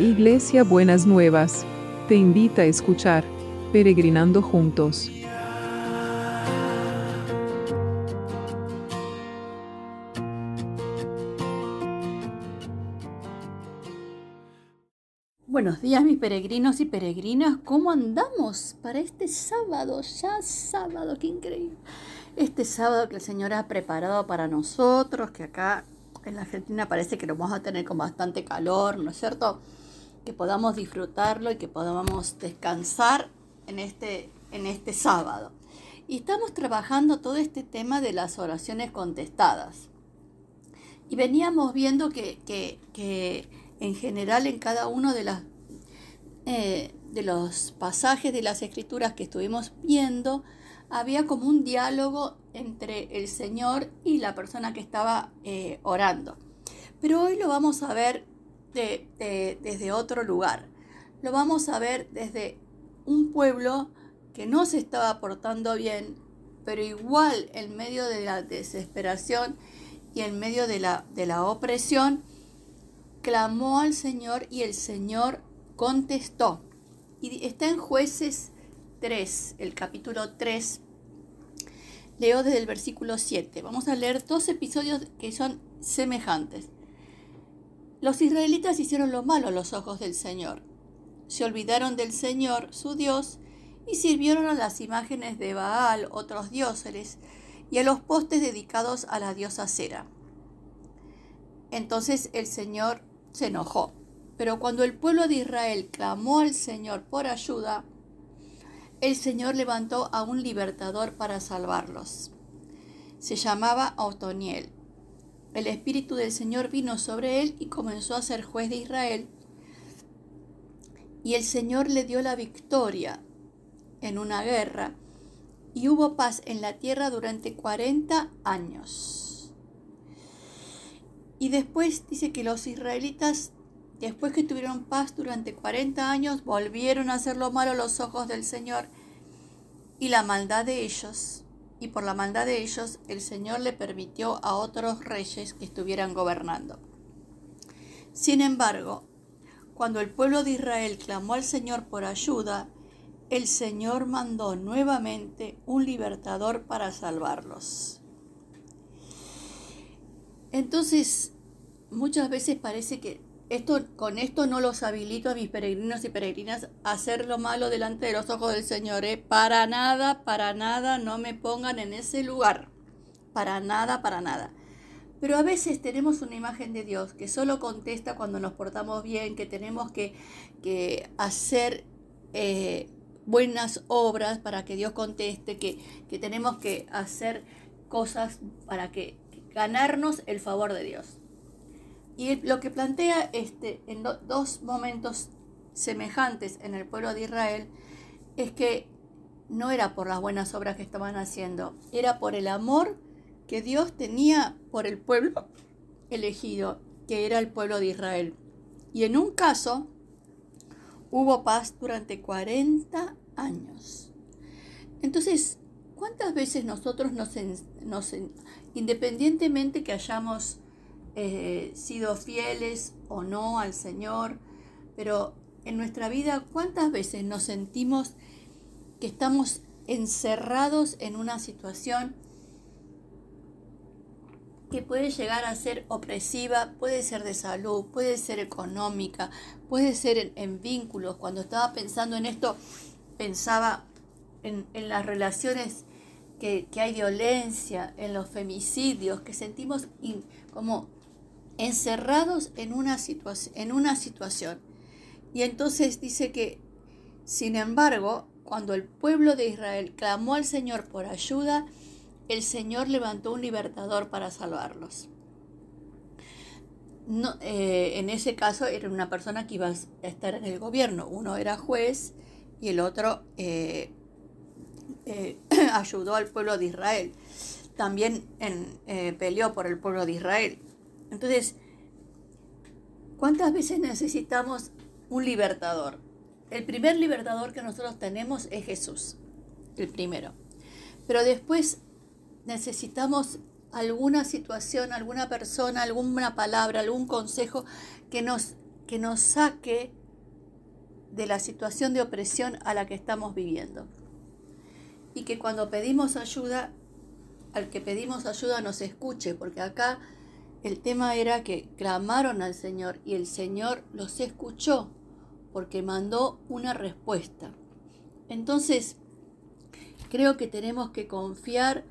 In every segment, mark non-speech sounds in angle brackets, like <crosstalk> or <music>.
Iglesia Buenas Nuevas, te invita a escuchar Peregrinando Juntos. Buenos días mis peregrinos y peregrinas, ¿cómo andamos para este sábado? Ya sábado, qué increíble. Este sábado que el Señor ha preparado para nosotros, que acá en la Argentina parece que lo vamos a tener con bastante calor, ¿no es cierto? Que podamos disfrutarlo y que podamos descansar en este, en este sábado. Y estamos trabajando todo este tema de las oraciones contestadas. Y veníamos viendo que, en general en cada uno de, las, eh, de los pasajes de las escrituras que estuvimos viendo, había como un diálogo entre el Señor y la persona que estaba eh, orando. Pero hoy lo vamos a ver desde otro lugar. Lo vamos a ver desde un pueblo que no se estaba portando bien, pero igual en medio de la desesperación y en medio de la, de la opresión, clamó al Señor y el Señor contestó. Y está en jueces 3, el capítulo 3. Leo desde el versículo 7. Vamos a leer dos episodios que son semejantes. Los israelitas hicieron lo malo a los ojos del Señor. Se olvidaron del Señor, su Dios, y sirvieron a las imágenes de Baal, otros dioses, y a los postes dedicados a la diosa Cera. Entonces el Señor se enojó. Pero cuando el pueblo de Israel clamó al Señor por ayuda, el Señor levantó a un libertador para salvarlos. Se llamaba Otoniel. El Espíritu del Señor vino sobre él y comenzó a ser juez de Israel. Y el Señor le dio la victoria en una guerra y hubo paz en la tierra durante 40 años. Y después dice que los israelitas Después que tuvieron paz durante 40 años, volvieron a hacer lo malo a los ojos del Señor y la maldad de ellos. Y por la maldad de ellos, el Señor le permitió a otros reyes que estuvieran gobernando. Sin embargo, cuando el pueblo de Israel clamó al Señor por ayuda, el Señor mandó nuevamente un libertador para salvarlos. Entonces, muchas veces parece que esto, con esto no los habilito a mis peregrinos y peregrinas a hacer lo malo delante de los ojos del Señor. ¿eh? Para nada, para nada, no me pongan en ese lugar. Para nada, para nada. Pero a veces tenemos una imagen de Dios que solo contesta cuando nos portamos bien, que tenemos que, hacer eh, buenas obras para que Dios conteste, que, que tenemos que hacer cosas para que ganarnos el favor de Dios. Y lo que plantea este, en dos momentos semejantes en el pueblo de Israel es que no era por las buenas obras que estaban haciendo, era por el amor que Dios tenía por el pueblo elegido, que era el pueblo de Israel. Y en un caso hubo paz durante 40 años. Entonces, ¿cuántas veces nosotros nos, nos independientemente que hayamos eh, sido fieles o no al Señor, pero en nuestra vida, ¿cuántas veces nos sentimos que estamos encerrados en una situación que puede llegar a ser opresiva, puede ser de salud, puede ser económica, puede ser en, vínculos. Cuando estaba pensando en esto, pensaba en, las relaciones que, hay violencia, en los femicidios, que sentimos como encerrados en una, en una situación. Y entonces dice que, sin embargo, cuando el pueblo de Israel clamó al Señor por ayuda, el Señor levantó un libertador para salvarlos. No, eh, en ese caso era una persona que iba a estar en el gobierno. Uno era juez y el otro eh, eh, <clears throat> ayudó al pueblo de Israel. También peleó por el pueblo de Israel. Entonces, ¿cuántas veces necesitamos un libertador? El primer libertador que nosotros tenemos es Jesús, el primero. Pero después necesitamos alguna situación, alguna persona, alguna palabra, algún consejo que nos, que nos saque de la situación de opresión a la que estamos viviendo. Y que cuando pedimos ayuda, al que pedimos ayuda nos escuche, porque acá el tema era que clamaron al Señor y el Señor los escuchó porque mandó una respuesta. Entonces, creo que tenemos que confiar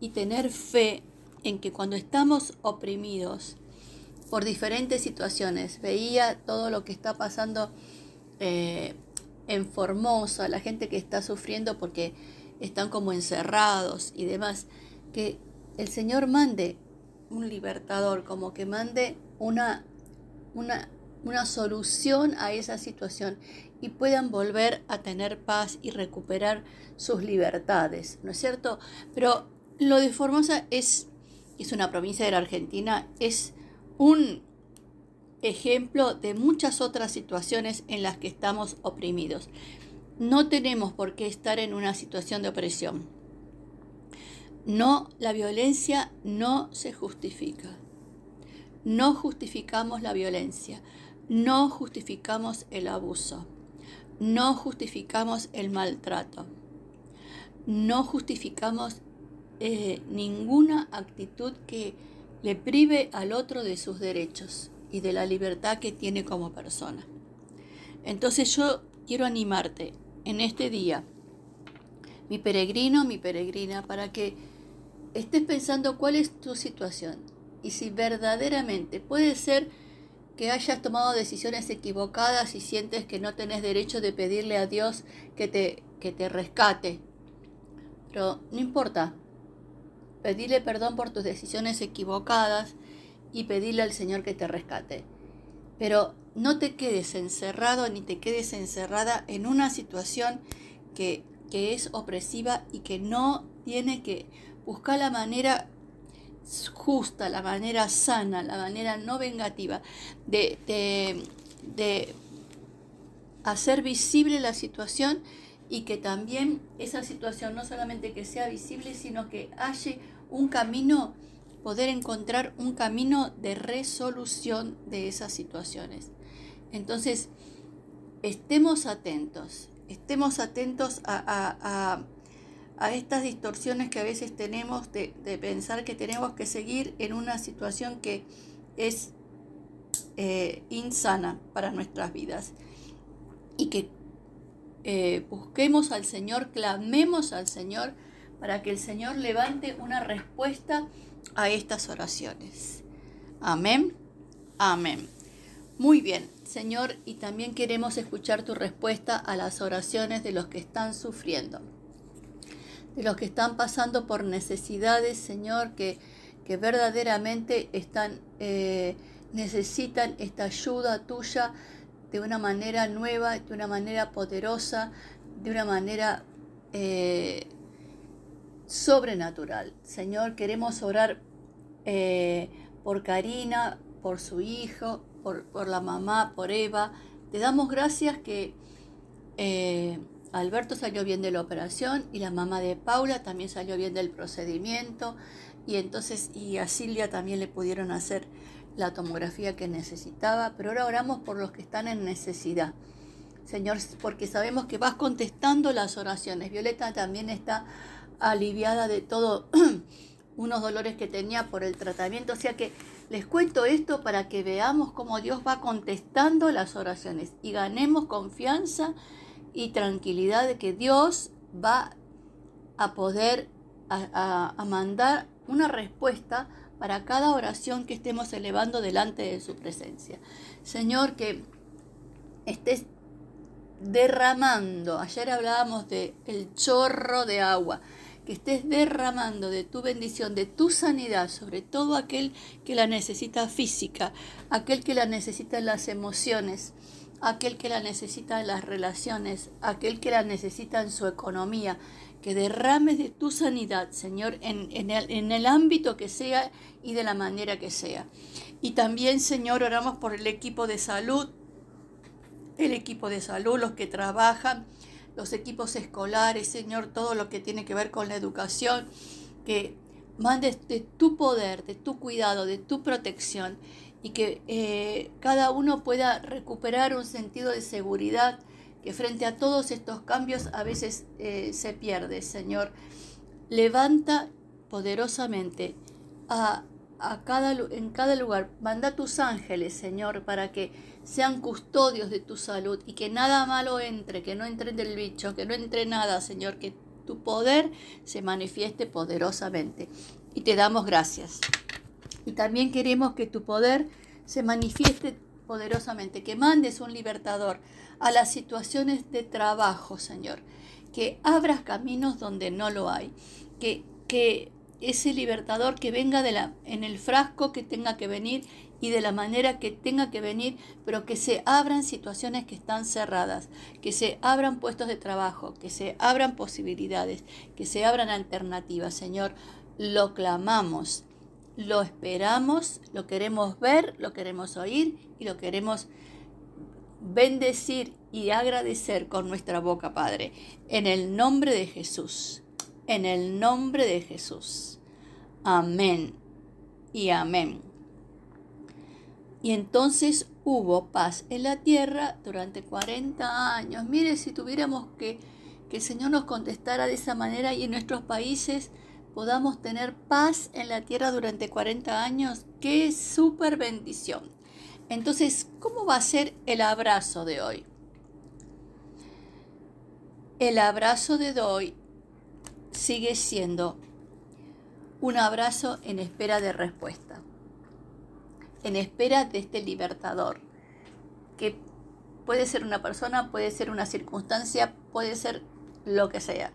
y tener fe en que cuando estamos oprimidos por diferentes situaciones, veía todo lo que está pasando eh, en Formosa, la gente que está sufriendo porque están como encerrados y demás, que el Señor mande un libertador, como que mande una, una, una solución a esa situación y puedan volver a tener paz y recuperar sus libertades, ¿no es cierto? Pero lo de Formosa es, es una provincia de la Argentina, es un ejemplo de muchas otras situaciones en las que estamos oprimidos. No tenemos por qué estar en una situación de opresión. No, la violencia no se justifica. No justificamos la violencia. No justificamos el abuso. No justificamos el maltrato. No justificamos eh, ninguna actitud que le prive al otro de sus derechos y de la libertad que tiene como persona. Entonces yo quiero animarte en este día, mi peregrino, mi peregrina, para que estés pensando cuál es tu situación y si verdaderamente puede ser que hayas tomado decisiones equivocadas y sientes que no tenés derecho de pedirle a Dios que te, que te rescate. Pero no importa, pedirle perdón por tus decisiones equivocadas y pedirle al Señor que te rescate. Pero no te quedes encerrado ni te quedes encerrada en una situación que, que es opresiva y que no tiene que buscar la manera justa, la manera sana, la manera no vengativa de, de, de hacer visible la situación y que también esa situación no solamente que sea visible, sino que haya un camino poder encontrar un camino de resolución de esas situaciones. Entonces, estemos atentos, estemos atentos a, estas distorsiones que a veces tenemos de, pensar que tenemos que seguir en una situación que es eh, insana para nuestras vidas y que eh, busquemos al Señor, clamemos al Señor para que el Señor levante una respuesta a estas oraciones. Amén. Amén. Muy bien, Señor, y también queremos escuchar tu respuesta a las oraciones de los que están sufriendo, de los que están pasando por necesidades, Señor, que, que verdaderamente están, eh, necesitan esta ayuda tuya de una manera nueva, de una manera poderosa, de una manera eh, sobrenatural. Señor, queremos orar eh, por Karina, por su hijo, por, la mamá, por Eva. Te damos gracias que Alberto salió bien de la operación y la mamá de Paula también salió bien del procedimiento. Y entonces, y a Silvia también le pudieron hacer la tomografía que necesitaba, pero ahora oramos por los que están en necesidad. Señor, porque sabemos que vas contestando las oraciones. Violeta también está aliviada de todo <clears throat> unos dolores que tenía por el tratamiento. O sea que les cuento esto para que veamos cómo Dios va contestando las oraciones y ganemos confianza y tranquilidad de que Dios va a poder a, mandar una respuesta para cada oración que estemos elevando delante de su presencia. Señor, que estés derramando, ayer hablábamos de el chorro de agua, que estés derramando de tu bendición, de tu sanidad sobre todo aquel que la necesita física, aquel que la necesita en las emociones, aquel que la necesita en las relaciones, aquel que la necesita en su economía, que derrames de tu sanidad, Señor, en, el, en el ámbito que sea y de la manera que sea. Y también, Señor, oramos por el equipo de salud, el equipo de salud, los que trabajan los equipos escolares, Señor, todo lo que tiene que ver con la educación, que mandes de tu poder, de tu cuidado, de tu protección y que eh, cada uno pueda recuperar un sentido de seguridad que frente a todos estos cambios a veces eh, se pierde, Señor. Levanta poderosamente a, cada, en cada lugar. Manda tus ángeles, Señor, para que sean custodios de tu salud y que nada malo entre, que no entre del bicho, que no entre nada, Señor, que tu poder se manifieste poderosamente. Y te damos gracias. Y también queremos que tu poder se manifieste poderosamente, que mandes un libertador a las situaciones de trabajo, Señor, que abras caminos donde no lo hay, que, que ese libertador que venga de la, en el frasco que tenga que venir y de la manera que tenga que venir, pero que se abran situaciones que están cerradas, que se abran puestos de trabajo, que se abran posibilidades, que se abran alternativas, Señor. Lo clamamos lo esperamos, lo queremos ver, lo queremos oír y lo queremos bendecir y agradecer con nuestra boca, Padre. En el nombre de Jesús. En el nombre de Jesús. Amén y amén. Y entonces hubo paz en la tierra durante 40 años. Mire, si tuviéramos que que el Señor nos contestara de esa manera y en nuestros países podamos tener paz en la tierra durante 40 años, qué súper bendición. Entonces, ¿cómo va a ser el abrazo de hoy? El abrazo de hoy sigue siendo un abrazo en espera de respuesta, en espera de este libertador, que puede ser una persona, puede ser una circunstancia, puede ser lo que sea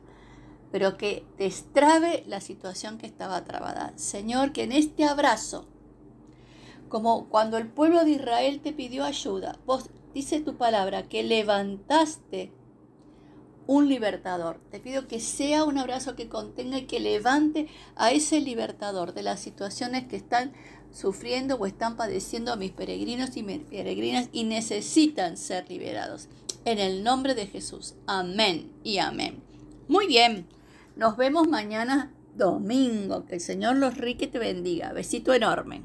pero que destrabe la situación que estaba trabada. Señor, que en este abrazo, como cuando el pueblo de Israel te pidió ayuda, vos dice tu palabra que levantaste un libertador. Te pido que sea un abrazo que contenga y que levante a ese libertador de las situaciones que están sufriendo o están padeciendo mis peregrinos y peregrinas y necesitan ser liberados. En el nombre de Jesús. Amén y amén. Muy bien. Nos vemos mañana domingo. Que el Señor los rique te bendiga. Besito enorme.